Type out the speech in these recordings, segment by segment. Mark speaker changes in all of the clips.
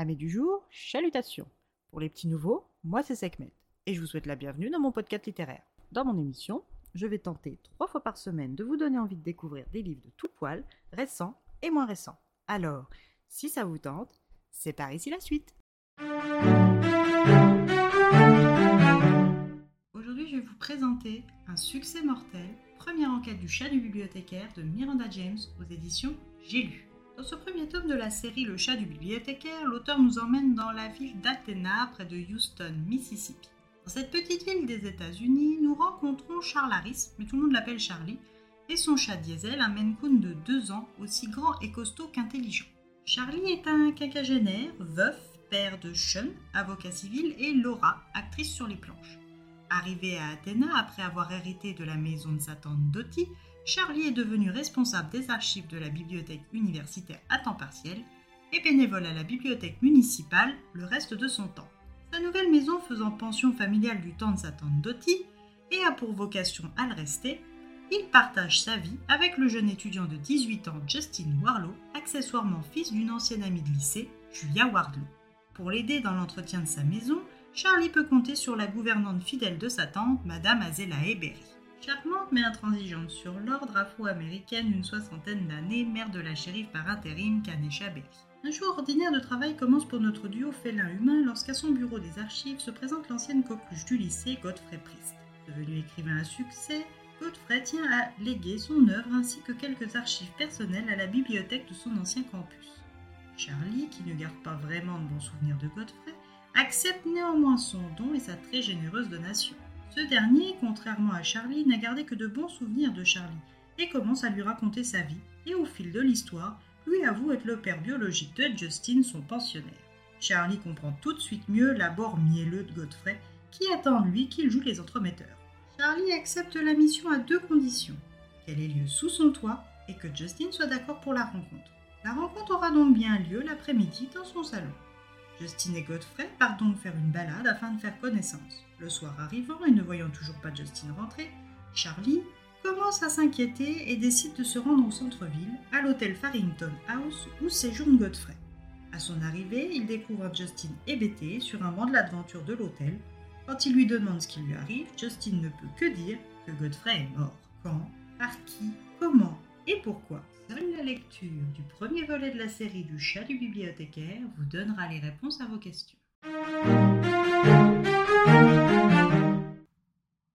Speaker 1: Amis du jour, chalutations. Pour les petits nouveaux, moi c'est Sekhmet et je vous souhaite la bienvenue dans mon podcast littéraire. Dans mon émission, je vais tenter trois fois par semaine de vous donner envie de découvrir des livres de tout poil, récents et moins récents. Alors, si ça vous tente, c'est par ici la suite. Aujourd'hui, je vais vous présenter Un succès mortel, première enquête du chat du bibliothécaire de Miranda James aux éditions J'ai lu. Dans ce premier tome de la série Le chat du bibliothécaire, l'auteur nous emmène dans la ville d'Athena, près de Houston, Mississippi. Dans cette petite ville des États-Unis, nous rencontrons Charles Harris, mais tout le monde l'appelle Charlie, et son chat Diesel, un Maine de 2 ans, aussi grand et costaud qu'intelligent. Charlie est un quinquagénaire, veuf, père de Sean, avocat civil, et Laura, actrice sur les planches. Arrivé à Athéna après avoir hérité de la maison de sa tante Dottie, Charlie est devenu responsable des archives de la bibliothèque universitaire à temps partiel et bénévole à la bibliothèque municipale le reste de son temps. Sa nouvelle maison faisant pension familiale du temps de sa tante Dottie et a pour vocation à le rester, il partage sa vie avec le jeune étudiant de 18 ans Justin Warlow, accessoirement fils d'une ancienne amie de lycée, Julia Wardlow. Pour l'aider dans l'entretien de sa maison, Charlie peut compter sur la gouvernante fidèle de sa tante, Madame Azela Berry. Charmante mais intransigeante sur l'ordre afro-américaine d'une soixantaine d'années, mère de la shérif par intérim Kanesha Berry. Un jour ordinaire de travail commence pour notre duo félin-humain lorsqu'à son bureau des archives se présente l'ancienne coqueluche du lycée Godfrey Priest. Devenu écrivain à succès, Godfrey tient à léguer son œuvre ainsi que quelques archives personnelles à la bibliothèque de son ancien campus. Charlie, qui ne garde pas vraiment de bons souvenirs de Godfrey, accepte néanmoins son don et sa très généreuse donation. Ce dernier, contrairement à Charlie, n'a gardé que de bons souvenirs de Charlie et commence à lui raconter sa vie et au fil de l'histoire, lui avoue être le père biologique de Justin, son pensionnaire. Charlie comprend tout de suite mieux l'abord mielleux de Godfrey qui attend lui qu'il joue les entremetteurs. Charlie accepte la mission à deux conditions qu'elle ait lieu sous son toit et que Justin soit d'accord pour la rencontre. La rencontre aura donc bien lieu l'après-midi dans son salon. Justin et Godfrey partent donc faire une balade afin de faire connaissance. Le soir arrivant et ne voyant toujours pas Justin rentrer, Charlie commence à s'inquiéter et décide de se rendre au centre-ville, à l'hôtel Farrington House où séjourne Godfrey. À son arrivée, il découvre Justin hébété sur un banc de l'aventure de l'hôtel. Quand il lui demande ce qui lui arrive, Justin ne peut que dire que Godfrey est mort. Quand? Par qui? Comment? Et pourquoi? Seule la lecture du premier volet de la série du chat du bibliothécaire vous donnera les réponses à vos questions.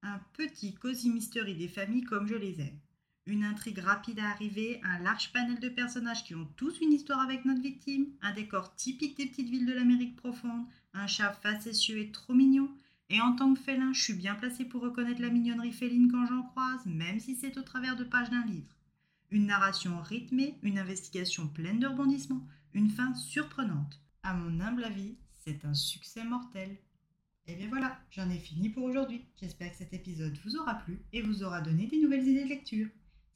Speaker 1: Un petit cosy mystery des familles comme je les aime. Une intrigue rapide à arriver, un large panel de personnages qui ont tous une histoire avec notre victime, un décor typique des petites villes de l'Amérique profonde, un chat facétieux et trop mignon. Et en tant que félin, je suis bien placé pour reconnaître la mignonnerie féline quand j'en croise, même si c'est au travers de pages d'un livre. Une narration rythmée, une investigation pleine de rebondissements, une fin surprenante. À mon humble avis, c'est un succès mortel. Et bien voilà, j'en ai fini pour aujourd'hui. J'espère que cet épisode vous aura plu et vous aura donné des nouvelles idées de lecture.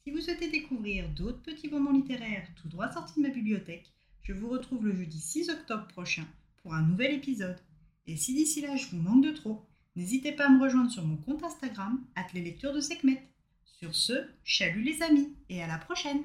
Speaker 1: Si vous souhaitez découvrir d'autres petits moments littéraires tout droit sortis de ma bibliothèque, je vous retrouve le jeudi 6 octobre prochain pour un nouvel épisode. Et si d'ici là je vous manque de trop, n'hésitez pas à me rejoindre sur mon compte Instagram, les lectures de Sekhmet. Sur ce, chalut les amis et à la prochaine